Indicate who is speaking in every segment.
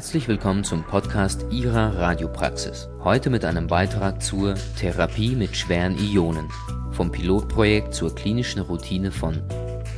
Speaker 1: Herzlich willkommen zum Podcast Ihrer Radiopraxis. Heute mit einem Beitrag zur Therapie mit schweren Ionen vom Pilotprojekt zur klinischen Routine von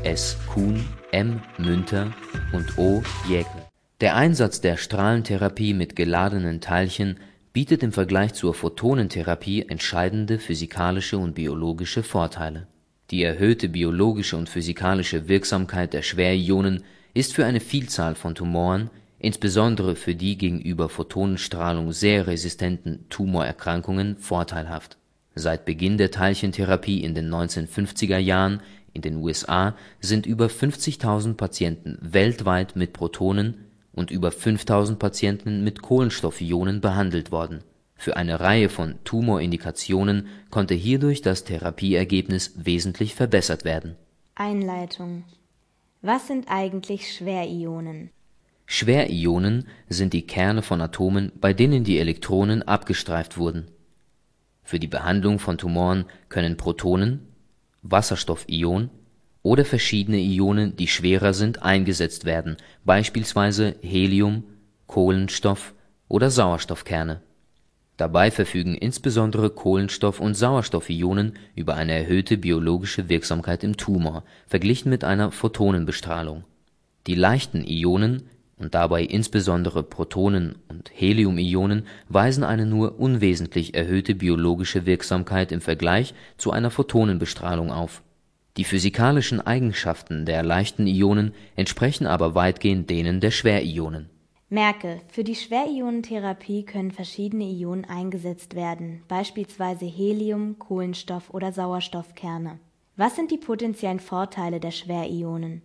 Speaker 1: S. Kuhn, M. Münter und O. Jäkel. Der Einsatz der Strahlentherapie mit geladenen Teilchen bietet im Vergleich zur Photonentherapie entscheidende physikalische und biologische Vorteile. Die erhöhte biologische und physikalische Wirksamkeit der Schwerionen ist für eine Vielzahl von Tumoren, insbesondere für die gegenüber Photonenstrahlung sehr resistenten Tumorerkrankungen, vorteilhaft. Seit Beginn der Teilchentherapie in den 1950er Jahren in den USA sind über 50.000 Patienten weltweit mit Protonen und über 5.000 Patienten mit Kohlenstoffionen behandelt worden. Für eine Reihe von Tumorindikationen konnte hierdurch das Therapieergebnis wesentlich verbessert werden.
Speaker 2: Einleitung Was sind eigentlich Schwerionen?
Speaker 1: Schwerionen sind die Kerne von Atomen, bei denen die Elektronen abgestreift wurden. Für die Behandlung von Tumoren können Protonen, Wasserstoffion oder verschiedene Ionen, die schwerer sind, eingesetzt werden, beispielsweise Helium, Kohlenstoff oder Sauerstoffkerne. Dabei verfügen insbesondere Kohlenstoff und Sauerstoffionen über eine erhöhte biologische Wirksamkeit im Tumor, verglichen mit einer Photonenbestrahlung. Die leichten Ionen und dabei insbesondere Protonen und Heliumionen weisen eine nur unwesentlich erhöhte biologische Wirksamkeit im Vergleich zu einer Photonenbestrahlung auf. Die physikalischen Eigenschaften der leichten Ionen entsprechen aber weitgehend denen der Schwerionen.
Speaker 2: Merke, für die Schwerionentherapie können verschiedene Ionen eingesetzt werden, beispielsweise Helium, Kohlenstoff oder Sauerstoffkerne. Was sind die potenziellen Vorteile der Schwerionen?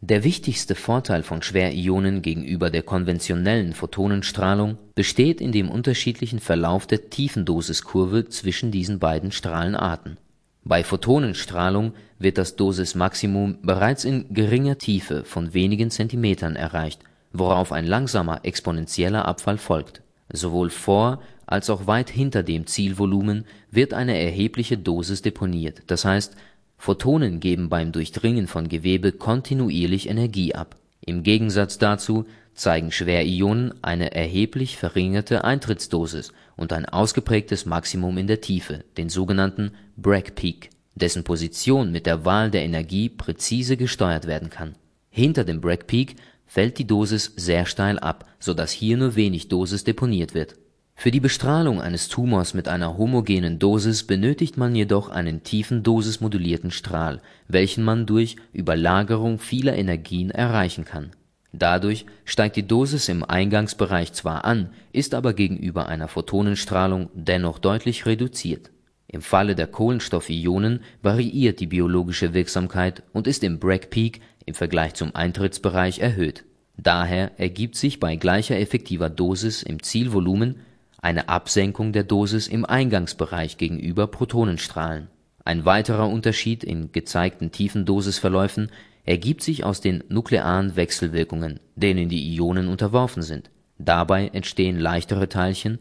Speaker 1: Der wichtigste Vorteil von Schwerionen gegenüber der konventionellen Photonenstrahlung besteht in dem unterschiedlichen Verlauf der Tiefendosiskurve zwischen diesen beiden Strahlenarten. Bei Photonenstrahlung wird das Dosismaximum bereits in geringer Tiefe von wenigen Zentimetern erreicht, worauf ein langsamer exponentieller Abfall folgt. Sowohl vor als auch weit hinter dem Zielvolumen wird eine erhebliche Dosis deponiert, das heißt, Photonen geben beim Durchdringen von Gewebe kontinuierlich Energie ab. Im Gegensatz dazu zeigen Schwerionen eine erheblich verringerte Eintrittsdosis und ein ausgeprägtes Maximum in der Tiefe, den sogenannten Bragg Peak, dessen Position mit der Wahl der Energie präzise gesteuert werden kann. Hinter dem Bragg Peak fällt die Dosis sehr steil ab, so dass hier nur wenig Dosis deponiert wird. Für die Bestrahlung eines Tumors mit einer homogenen Dosis benötigt man jedoch einen tiefen dosismodulierten Strahl, welchen man durch Überlagerung vieler Energien erreichen kann Dadurch steigt die Dosis im Eingangsbereich zwar an, ist aber gegenüber einer Photonenstrahlung dennoch deutlich reduziert. Im Falle der Kohlenstoffionen variiert die biologische Wirksamkeit und ist im Bragg Peak im Vergleich zum Eintrittsbereich erhöht. Daher ergibt sich bei gleicher effektiver Dosis im Zielvolumen eine Absenkung der Dosis im Eingangsbereich gegenüber Protonenstrahlen. Ein weiterer Unterschied in gezeigten Tiefendosisverläufen ergibt sich aus den nuklearen Wechselwirkungen, denen die Ionen unterworfen sind. Dabei entstehen leichtere Teilchen,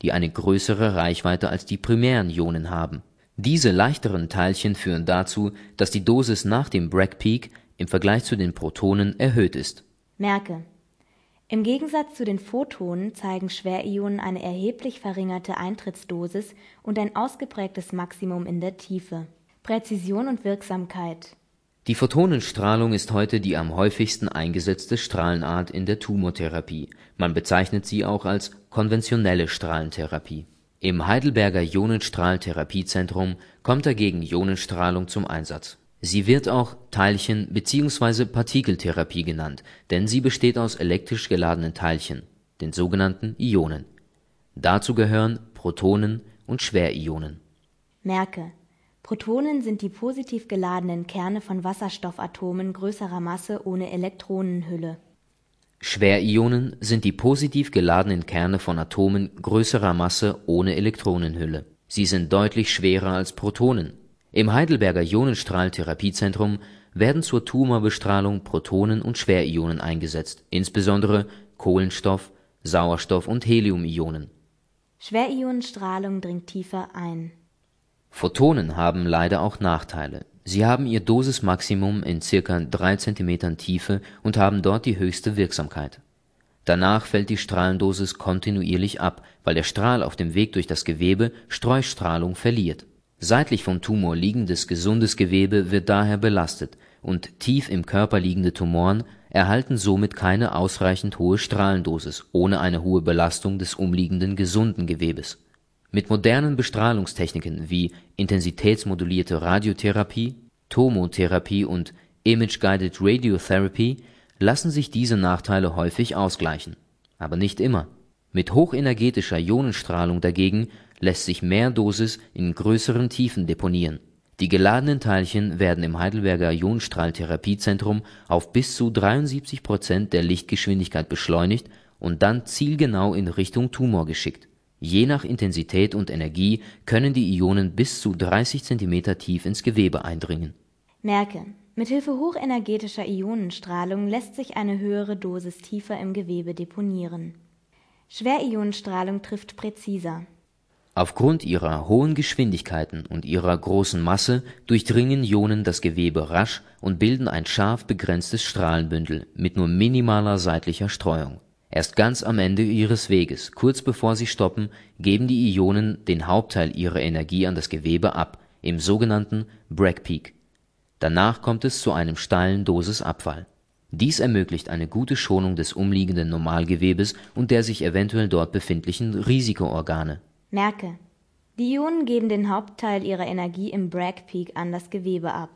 Speaker 1: die eine größere Reichweite als die primären Ionen haben. Diese leichteren Teilchen führen dazu, dass die Dosis nach dem Bragg Peak im Vergleich zu den Protonen erhöht ist.
Speaker 2: Merke: Im Gegensatz zu den Photonen zeigen Schwerionen eine erheblich verringerte Eintrittsdosis und ein ausgeprägtes Maximum in der Tiefe. Präzision und Wirksamkeit
Speaker 1: die Photonenstrahlung ist heute die am häufigsten eingesetzte Strahlenart in der Tumortherapie, man bezeichnet sie auch als konventionelle Strahlentherapie. Im Heidelberger Ionenstrahltherapiezentrum kommt dagegen Ionenstrahlung zum Einsatz. Sie wird auch Teilchen bzw. Partikeltherapie genannt, denn sie besteht aus elektrisch geladenen Teilchen, den sogenannten Ionen. Dazu gehören Protonen und Schwerionen.
Speaker 2: Merke Protonen sind die positiv geladenen Kerne von Wasserstoffatomen größerer Masse ohne Elektronenhülle.
Speaker 1: Schwerionen sind die positiv geladenen Kerne von Atomen größerer Masse ohne Elektronenhülle. Sie sind deutlich schwerer als Protonen. Im Heidelberger Ionenstrahltherapiezentrum werden zur Tumorbestrahlung Protonen und Schwerionen eingesetzt, insbesondere Kohlenstoff, Sauerstoff und Heliumionen.
Speaker 2: Schwerionenstrahlung dringt tiefer ein
Speaker 1: Photonen haben leider auch Nachteile. Sie haben ihr Dosismaximum in circa 3 cm Tiefe und haben dort die höchste Wirksamkeit. Danach fällt die Strahlendosis kontinuierlich ab, weil der Strahl auf dem Weg durch das Gewebe Streustrahlung verliert. Seitlich vom Tumor liegendes gesundes Gewebe wird daher belastet, und tief im Körper liegende Tumoren erhalten somit keine ausreichend hohe Strahlendosis ohne eine hohe Belastung des umliegenden gesunden Gewebes. Mit modernen Bestrahlungstechniken wie intensitätsmodulierte Radiotherapie, Tomotherapie und Image-Guided Radiotherapy lassen sich diese Nachteile häufig ausgleichen. Aber nicht immer. Mit hochenergetischer Ionenstrahlung dagegen lässt sich mehr Dosis in größeren Tiefen deponieren. Die geladenen Teilchen werden im Heidelberger Ionenstrahltherapiezentrum auf bis zu 73 Prozent der Lichtgeschwindigkeit beschleunigt und dann zielgenau in Richtung Tumor geschickt. Je nach Intensität und Energie können die Ionen bis zu 30 Zentimeter tief ins Gewebe eindringen.
Speaker 2: Merke Mithilfe hochenergetischer Ionenstrahlung lässt sich eine höhere Dosis tiefer im Gewebe deponieren. Schwerionenstrahlung trifft präziser.
Speaker 1: Aufgrund ihrer hohen Geschwindigkeiten und ihrer großen Masse durchdringen Ionen das Gewebe rasch und bilden ein scharf begrenztes Strahlenbündel mit nur minimaler seitlicher Streuung. Erst ganz am Ende ihres Weges, kurz bevor sie stoppen, geben die Ionen den Hauptteil ihrer Energie an das Gewebe ab, im sogenannten Bragg Peak Danach kommt es zu einem steilen Dosisabfall. Dies ermöglicht eine gute Schonung des umliegenden Normalgewebes und der sich eventuell dort befindlichen Risikoorgane.
Speaker 2: Merke: Die Ionen geben den Hauptteil ihrer Energie im Bragg Peak an das Gewebe ab.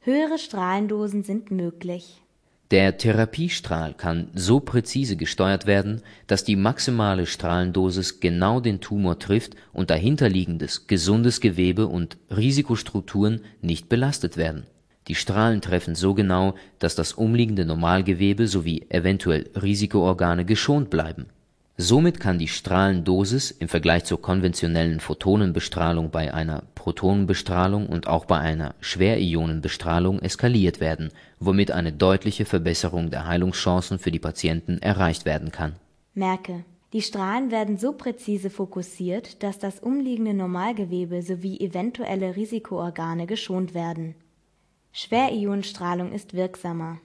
Speaker 2: Höhere Strahlendosen sind möglich.
Speaker 1: Der Therapiestrahl kann so präzise gesteuert werden, dass die maximale Strahlendosis genau den Tumor trifft und dahinterliegendes gesundes Gewebe und Risikostrukturen nicht belastet werden die Strahlen treffen so genau, dass das umliegende Normalgewebe sowie eventuell Risikoorgane geschont bleiben. Somit kann die Strahlendosis im Vergleich zur konventionellen Photonenbestrahlung bei einer Protonenbestrahlung und auch bei einer Schwerionenbestrahlung eskaliert werden, womit eine deutliche Verbesserung der Heilungschancen für die Patienten erreicht werden kann.
Speaker 2: Merke: Die Strahlen werden so präzise fokussiert, dass das umliegende Normalgewebe sowie eventuelle Risikoorgane geschont werden Schwerionenstrahlung ist wirksamer.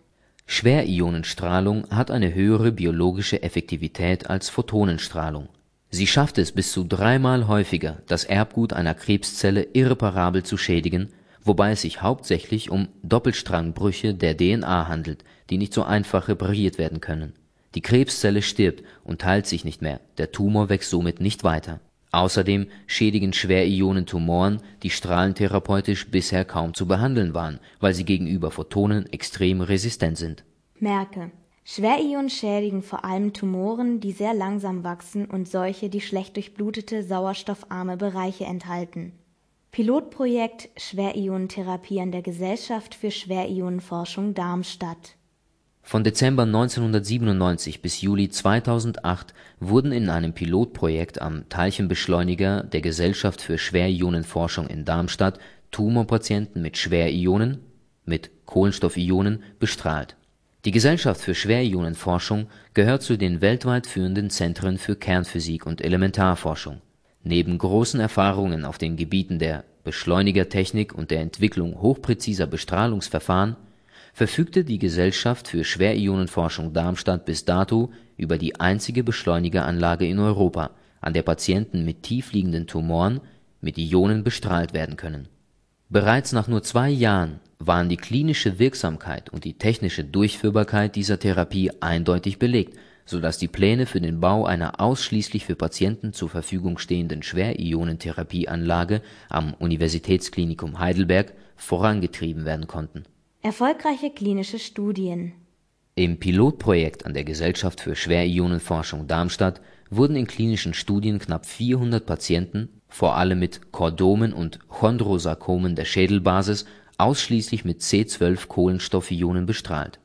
Speaker 1: Schwerionenstrahlung hat eine höhere biologische Effektivität als Photonenstrahlung. Sie schafft es bis zu dreimal häufiger, das Erbgut einer Krebszelle irreparabel zu schädigen, wobei es sich hauptsächlich um Doppelstrangbrüche der DNA handelt, die nicht so einfach repariert werden können. Die Krebszelle stirbt und teilt sich nicht mehr, der Tumor wächst somit nicht weiter Außerdem schädigen Schwerionentumoren, die strahlentherapeutisch bisher kaum zu behandeln waren, weil sie gegenüber Photonen extrem resistent sind.
Speaker 2: Merke: Schwerionen schädigen vor allem Tumoren, die sehr langsam wachsen und solche, die schlecht durchblutete, sauerstoffarme Bereiche enthalten. Pilotprojekt Schwerionentherapie an der Gesellschaft für Schwerionenforschung Darmstadt
Speaker 1: von Dezember 1997 bis Juli 2008 wurden in einem Pilotprojekt am Teilchenbeschleuniger der Gesellschaft für Schwerionenforschung in Darmstadt Tumorpatienten mit Schwerionen mit Kohlenstoffionen bestrahlt. Die Gesellschaft für Schwerionenforschung gehört zu den weltweit führenden Zentren für Kernphysik und Elementarforschung. Neben großen Erfahrungen auf den Gebieten der Beschleunigertechnik und der Entwicklung hochpräziser Bestrahlungsverfahren verfügte die Gesellschaft für Schwerionenforschung Darmstadt bis dato über die einzige Beschleunigeranlage in Europa, an der Patienten mit tiefliegenden Tumoren mit Ionen bestrahlt werden können. Bereits nach nur zwei Jahren waren die klinische Wirksamkeit und die technische Durchführbarkeit dieser Therapie eindeutig belegt, so dass die Pläne für den Bau einer ausschließlich für Patienten zur Verfügung stehenden Schwerionentherapieanlage am Universitätsklinikum Heidelberg vorangetrieben werden konnten
Speaker 2: Erfolgreiche klinische Studien
Speaker 1: Im Pilotprojekt an der Gesellschaft für Schwerionenforschung Darmstadt wurden in klinischen Studien knapp 400 Patienten, vor allem mit Chordomen und Chondrosarkomen der Schädelbasis, ausschließlich mit C12-Kohlenstoffionen bestrahlt.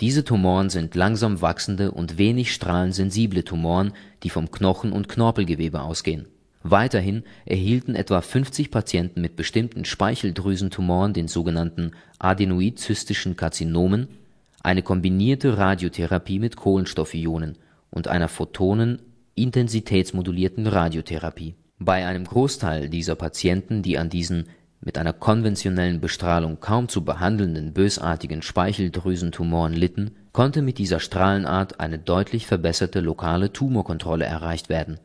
Speaker 1: Diese Tumoren sind langsam wachsende und wenig strahlensensible Tumoren, die vom Knochen und Knorpelgewebe ausgehen Weiterhin erhielten etwa 50 Patienten mit bestimmten Speicheldrüsentumoren, den sogenannten adenoid-zystischen Karzinomen, eine kombinierte Radiotherapie mit Kohlenstoffionen und einer photonen-intensitätsmodulierten Radiotherapie. Bei einem Großteil dieser Patienten, die an diesen mit einer konventionellen Bestrahlung kaum zu behandelnden bösartigen Speicheldrüsentumoren litten, konnte mit dieser Strahlenart eine deutlich verbesserte lokale Tumorkontrolle erreicht werden.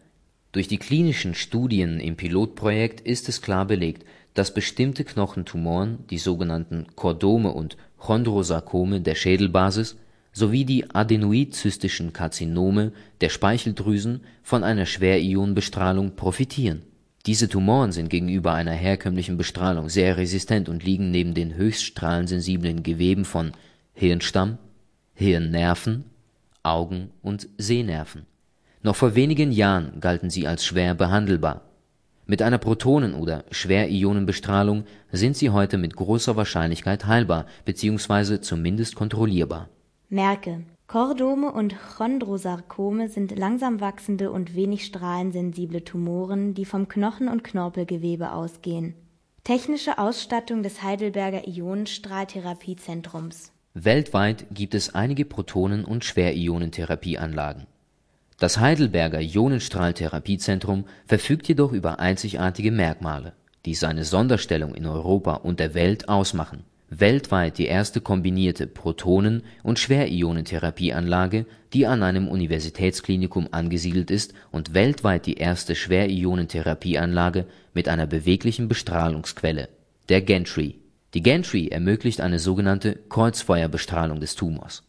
Speaker 1: Durch die klinischen Studien im Pilotprojekt ist es klar belegt, dass bestimmte Knochentumoren, die sogenannten Chordome und Chondrosarkome der Schädelbasis sowie die adenoid-zystischen Karzinome der Speicheldrüsen von einer Schwerionenbestrahlung profitieren diese Tumoren sind gegenüber einer herkömmlichen Bestrahlung sehr resistent und liegen neben den höchst strahlensensiblen Geweben von Hirnstamm, Hirnnerven, Augen und Sehnerven. Noch vor wenigen Jahren galten sie als schwer behandelbar. Mit einer Protonen oder Schwerionenbestrahlung sind sie heute mit großer Wahrscheinlichkeit heilbar bzw. zumindest kontrollierbar.
Speaker 2: Merke Chordome und Chondrosarkome sind langsam wachsende und wenig strahlensensible Tumoren, die vom Knochen und Knorpelgewebe ausgehen. Technische Ausstattung des Heidelberger Ionenstrahltherapiezentrums
Speaker 1: Weltweit gibt es einige Protonen und Schwerionentherapieanlagen. Das Heidelberger Ionenstrahltherapiezentrum verfügt jedoch über einzigartige Merkmale, die seine Sonderstellung in Europa und der Welt ausmachen weltweit die erste kombinierte Protonen und Schwerionentherapieanlage, die an einem Universitätsklinikum angesiedelt ist und weltweit die erste Schwerionentherapieanlage mit einer beweglichen Bestrahlungsquelle, der Gantry. Die Gantry ermöglicht eine sogenannte Kreuzfeuerbestrahlung des Tumors.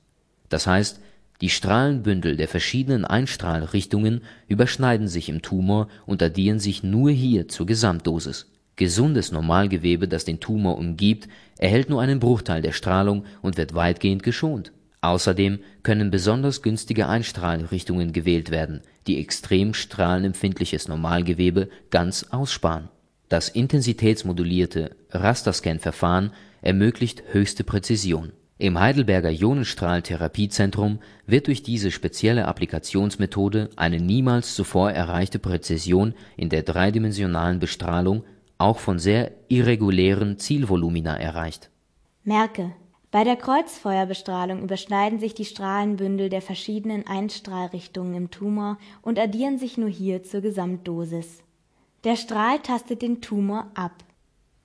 Speaker 1: Das heißt, die Strahlenbündel der verschiedenen Einstrahlrichtungen überschneiden sich im Tumor und addieren sich nur hier zur Gesamtdosis Gesundes Normalgewebe, das den Tumor umgibt, erhält nur einen Bruchteil der Strahlung und wird weitgehend geschont. Außerdem können besonders günstige Einstrahlrichtungen gewählt werden, die extrem strahlenempfindliches Normalgewebe ganz aussparen. Das intensitätsmodulierte Rasterscan-Verfahren ermöglicht höchste Präzision. Im Heidelberger Ionenstrahltherapiezentrum wird durch diese spezielle Applikationsmethode eine niemals zuvor erreichte Präzision in der dreidimensionalen Bestrahlung auch von sehr irregulären Zielvolumina erreicht.
Speaker 2: Merke: Bei der Kreuzfeuerbestrahlung überschneiden sich die Strahlenbündel der verschiedenen Einstrahlrichtungen im Tumor und addieren sich nur hier zur Gesamtdosis. Der Strahl tastet den Tumor ab.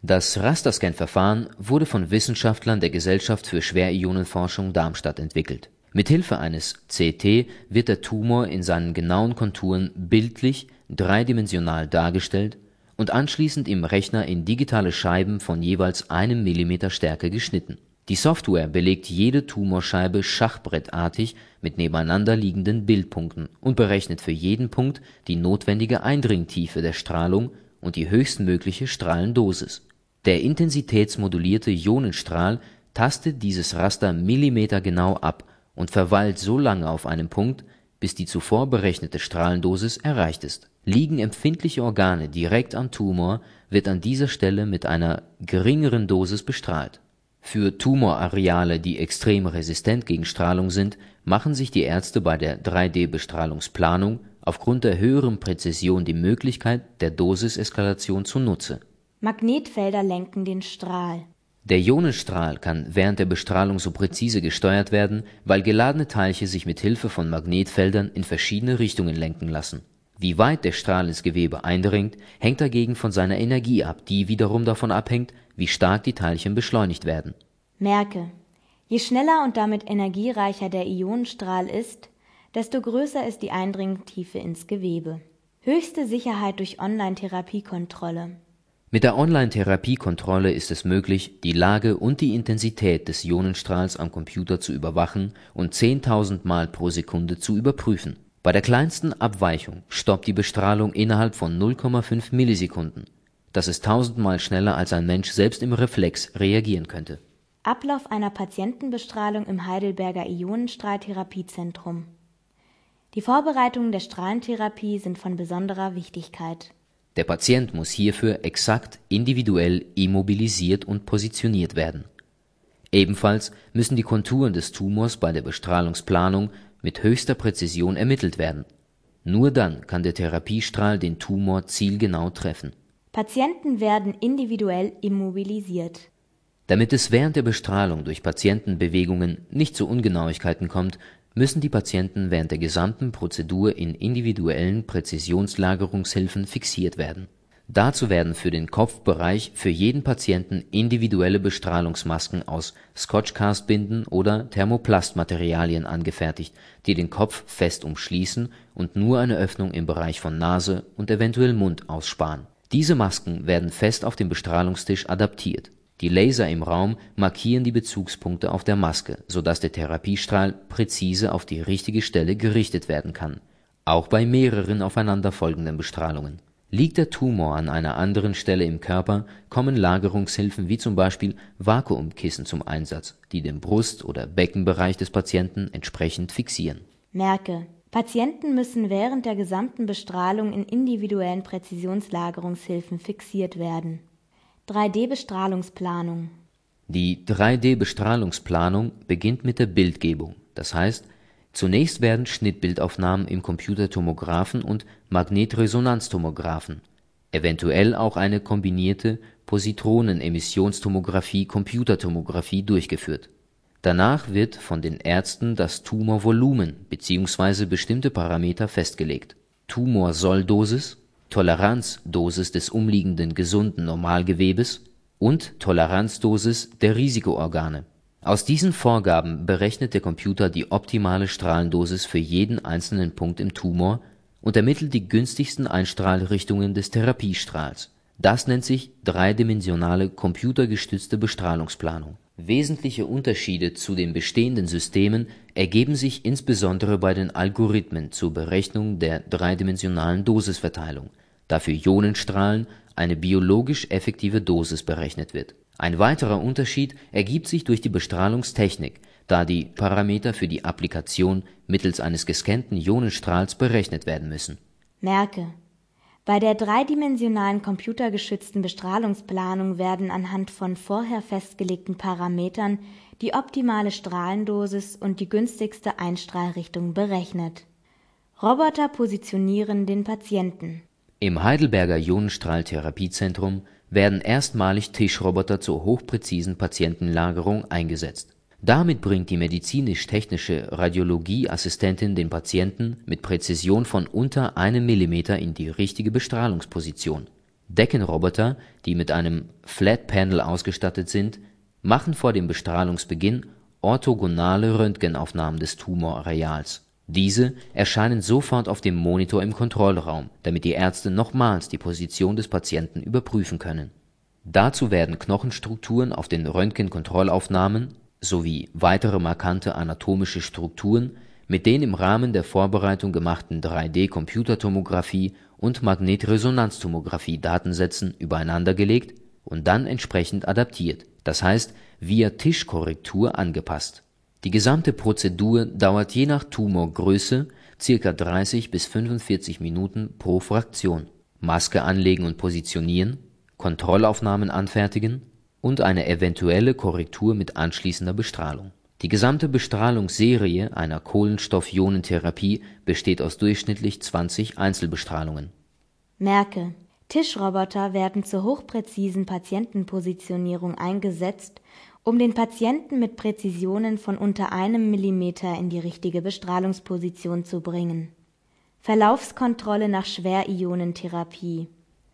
Speaker 1: Das Rasterscan-Verfahren wurde von Wissenschaftlern der Gesellschaft für Schwerionenforschung Darmstadt entwickelt. Mithilfe eines CT wird der Tumor in seinen genauen Konturen bildlich dreidimensional dargestellt und anschließend im Rechner in digitale Scheiben von jeweils einem Millimeter Stärke geschnitten. Die Software belegt jede Tumorscheibe schachbrettartig mit nebeneinander liegenden Bildpunkten und berechnet für jeden Punkt die notwendige Eindringtiefe der Strahlung und die höchstmögliche Strahlendosis. Der intensitätsmodulierte Ionenstrahl tastet dieses Raster millimetergenau ab und verweilt so lange auf einem Punkt, bis die zuvor berechnete Strahlendosis erreicht ist. Liegen empfindliche Organe direkt am Tumor, wird an dieser Stelle mit einer geringeren Dosis bestrahlt. Für Tumorareale, die extrem resistent gegen Strahlung sind, machen sich die Ärzte bei der 3D-Bestrahlungsplanung aufgrund der höheren Präzision die Möglichkeit der Dosiseskalation zunutze.
Speaker 2: Magnetfelder lenken den Strahl
Speaker 1: der Ionenstrahl kann während der Bestrahlung so präzise gesteuert werden, weil geladene Teilchen sich mit Hilfe von Magnetfeldern in verschiedene Richtungen lenken lassen. Wie weit der Strahl ins Gewebe eindringt, hängt dagegen von seiner Energie ab, die wiederum davon abhängt, wie stark die Teilchen beschleunigt werden.
Speaker 2: Merke: Je schneller und damit energiereicher der Ionenstrahl ist, desto größer ist die Eindringtiefe ins Gewebe. Höchste Sicherheit durch Online-Therapiekontrolle
Speaker 1: mit der Online-Therapiekontrolle ist es möglich, die Lage und die Intensität des Ionenstrahls am Computer zu überwachen und 10.000 Mal pro Sekunde zu überprüfen. Bei der kleinsten Abweichung stoppt die Bestrahlung innerhalb von 0,5 Millisekunden. Das ist tausendmal schneller, als ein Mensch selbst im Reflex reagieren könnte.
Speaker 2: Ablauf einer Patientenbestrahlung im Heidelberger Ionenstrahltherapiezentrum. Die Vorbereitungen der Strahlentherapie sind von besonderer Wichtigkeit
Speaker 1: der Patient muss hierfür exakt individuell immobilisiert und positioniert werden. Ebenfalls müssen die Konturen des Tumors bei der Bestrahlungsplanung mit höchster Präzision ermittelt werden. Nur dann kann der Therapiestrahl den Tumor zielgenau treffen.
Speaker 2: Patienten werden individuell immobilisiert.
Speaker 1: Damit es während der Bestrahlung durch Patientenbewegungen nicht zu Ungenauigkeiten kommt, müssen die Patienten während der gesamten Prozedur in individuellen Präzisionslagerungshilfen fixiert werden. Dazu werden für den Kopfbereich für jeden Patienten individuelle Bestrahlungsmasken aus Scotch-Cast-Binden oder Thermoplast-Materialien angefertigt, die den Kopf fest umschließen und nur eine Öffnung im Bereich von Nase und eventuell Mund aussparen. Diese Masken werden fest auf dem Bestrahlungstisch adaptiert. Die Laser im Raum markieren die Bezugspunkte auf der Maske, so dass der Therapiestrahl präzise auf die richtige Stelle gerichtet werden kann, auch bei mehreren aufeinanderfolgenden Bestrahlungen Liegt der Tumor an einer anderen Stelle im Körper, kommen Lagerungshilfen wie zum Beispiel Vakuumkissen zum Einsatz, die den Brust oder Beckenbereich des Patienten entsprechend fixieren.
Speaker 2: Merke: Patienten müssen während der gesamten Bestrahlung in individuellen Präzisionslagerungshilfen fixiert werden. 3D-Bestrahlungsplanung
Speaker 1: Die 3D-Bestrahlungsplanung beginnt mit der Bildgebung, das heißt Zunächst werden Schnittbildaufnahmen im Computertomographen und Magnetresonanztomographen, eventuell auch eine kombinierte Positronen-Emissionstomographie-Computertomographie durchgeführt. Danach wird von den Ärzten das Tumorvolumen bzw. bestimmte Parameter festgelegt (Tumorsolldosis, Toleranzdosis des umliegenden gesunden Normalgewebes und Toleranzdosis der Risikoorgane aus diesen Vorgaben berechnet der Computer die optimale Strahlendosis für jeden einzelnen Punkt im Tumor und ermittelt die günstigsten Einstrahlrichtungen des Therapiestrahls. Das nennt sich dreidimensionale computergestützte Bestrahlungsplanung. Wesentliche Unterschiede zu den bestehenden Systemen ergeben sich insbesondere bei den Algorithmen zur Berechnung der dreidimensionalen Dosisverteilung, da für Ionenstrahlen eine biologisch effektive Dosis berechnet wird ein weiterer Unterschied ergibt sich durch die Bestrahlungstechnik, da die Parameter für die Applikation mittels eines gescannten Ionenstrahls berechnet werden müssen.
Speaker 2: Merke: Bei der dreidimensionalen computergeschützten Bestrahlungsplanung werden anhand von vorher festgelegten Parametern die optimale Strahlendosis und die günstigste Einstrahlrichtung berechnet. Roboter positionieren den Patienten.
Speaker 1: Im Heidelberger Ionenstrahltherapiezentrum werden erstmalig Tischroboter zur hochpräzisen Patientenlagerung eingesetzt. Damit bringt die medizinisch-technische Radiologieassistentin den Patienten mit Präzision von unter einem Millimeter in die richtige Bestrahlungsposition. Deckenroboter, die mit einem Flat Panel ausgestattet sind, machen vor dem Bestrahlungsbeginn orthogonale Röntgenaufnahmen des Tumorareals. Diese erscheinen sofort auf dem Monitor im Kontrollraum, damit die Ärzte nochmals die Position des Patienten überprüfen können. Dazu werden Knochenstrukturen auf den Röntgenkontrollaufnahmen sowie weitere markante anatomische Strukturen mit den im Rahmen der Vorbereitung gemachten 3D-Computertomographie und Magnetresonanztomographie-Datensätzen übereinandergelegt und dann entsprechend adaptiert, das heißt via Tischkorrektur angepasst die gesamte Prozedur dauert je nach Tumorgröße circa 30 bis 45 Minuten pro Fraktion. Maske anlegen und positionieren, Kontrollaufnahmen anfertigen und eine eventuelle Korrektur mit anschließender Bestrahlung. Die gesamte Bestrahlungsserie einer Kohlenstoff-Ionentherapie besteht aus durchschnittlich 20 Einzelbestrahlungen.
Speaker 2: Merke: Tischroboter werden zur hochpräzisen Patientenpositionierung eingesetzt um den Patienten mit Präzisionen von unter einem Millimeter in die richtige Bestrahlungsposition zu bringen. Verlaufskontrolle nach Schwerionentherapie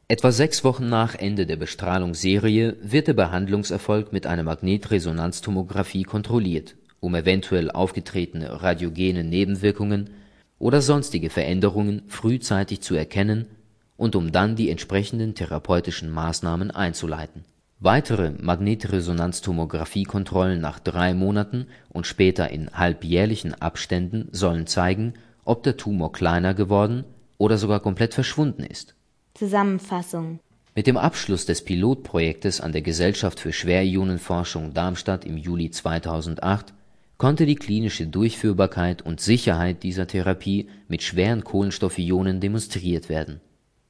Speaker 1: Etwa sechs Wochen nach Ende der Bestrahlungsserie wird der Behandlungserfolg mit einer Magnetresonanztomographie kontrolliert, um eventuell aufgetretene radiogene Nebenwirkungen oder sonstige Veränderungen frühzeitig zu erkennen und um dann die entsprechenden therapeutischen Maßnahmen einzuleiten Weitere Magnetresonanztomographie-Kontrollen nach drei Monaten und später in halbjährlichen Abständen sollen zeigen, ob der Tumor kleiner geworden oder sogar komplett verschwunden ist.
Speaker 2: Zusammenfassung
Speaker 1: Mit dem Abschluss des Pilotprojektes an der Gesellschaft für Schwerionenforschung Darmstadt im Juli 2008 konnte die klinische Durchführbarkeit und Sicherheit dieser Therapie mit schweren Kohlenstoffionen demonstriert werden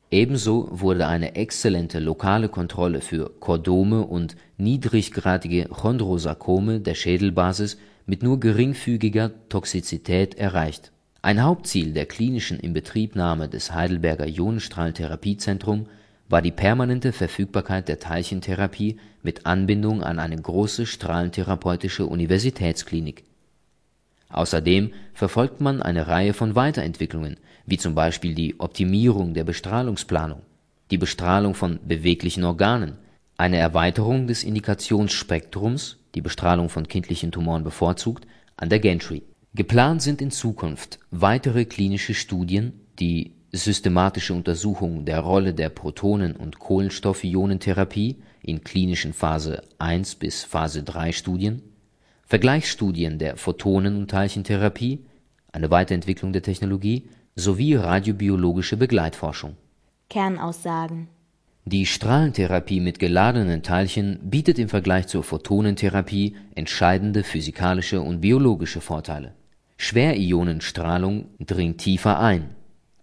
Speaker 1: Ebenso wurde eine exzellente lokale Kontrolle für Chordome und niedriggradige Chondrosarkome der Schädelbasis mit nur geringfügiger Toxizität erreicht. Ein Hauptziel der klinischen Inbetriebnahme des Heidelberger Ionenstrahltherapiezentrum war die permanente Verfügbarkeit der Teilchentherapie mit Anbindung an eine große strahlentherapeutische Universitätsklinik Außerdem verfolgt man eine Reihe von Weiterentwicklungen, wie zum Beispiel die Optimierung der Bestrahlungsplanung. die Bestrahlung von beweglichen Organen, eine Erweiterung des Indikationsspektrums, die Bestrahlung von kindlichen Tumoren bevorzugt, an der Gantry. Geplant sind in Zukunft weitere klinische Studien, die systematische Untersuchung der Rolle der Protonen- und Kohlenstoffionentherapie in klinischen Phase 1 bis Phase 3 Studien, Vergleichsstudien der Photonen- und Teilchentherapie, eine Weiterentwicklung der Technologie sowie radiobiologische Begleitforschung.
Speaker 2: Kernaussagen
Speaker 1: Die Strahlentherapie mit geladenen Teilchen bietet im Vergleich zur Photonentherapie entscheidende physikalische und biologische Vorteile. Schwerionenstrahlung dringt tiefer ein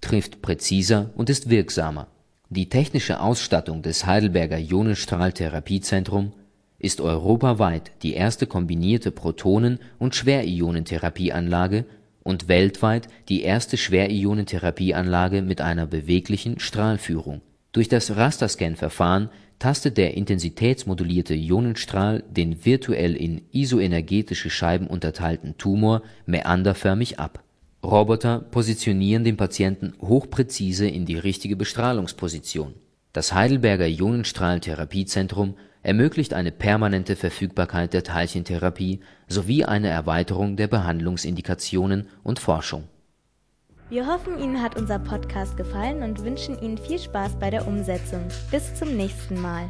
Speaker 1: trifft präziser und ist wirksamer. Die technische Ausstattung des Heidelberger Ionenstrahltherapiezentrum ist europaweit die erste kombinierte Protonen und Schwerionentherapieanlage und weltweit die erste Schwerionentherapieanlage mit einer beweglichen Strahlführung. Durch das Rasterscan-Verfahren tastet der intensitätsmodulierte Ionenstrahl den virtuell in isoenergetische Scheiben unterteilten Tumor mäanderförmig ab Roboter positionieren den Patienten hochpräzise in die richtige Bestrahlungsposition. Das Heidelberger Ionenstrahlentherapiezentrum ermöglicht eine permanente Verfügbarkeit der Teilchentherapie sowie eine Erweiterung der Behandlungsindikationen und Forschung.
Speaker 2: Wir hoffen, Ihnen hat unser Podcast gefallen und wünschen Ihnen viel Spaß bei der Umsetzung. Bis zum nächsten Mal.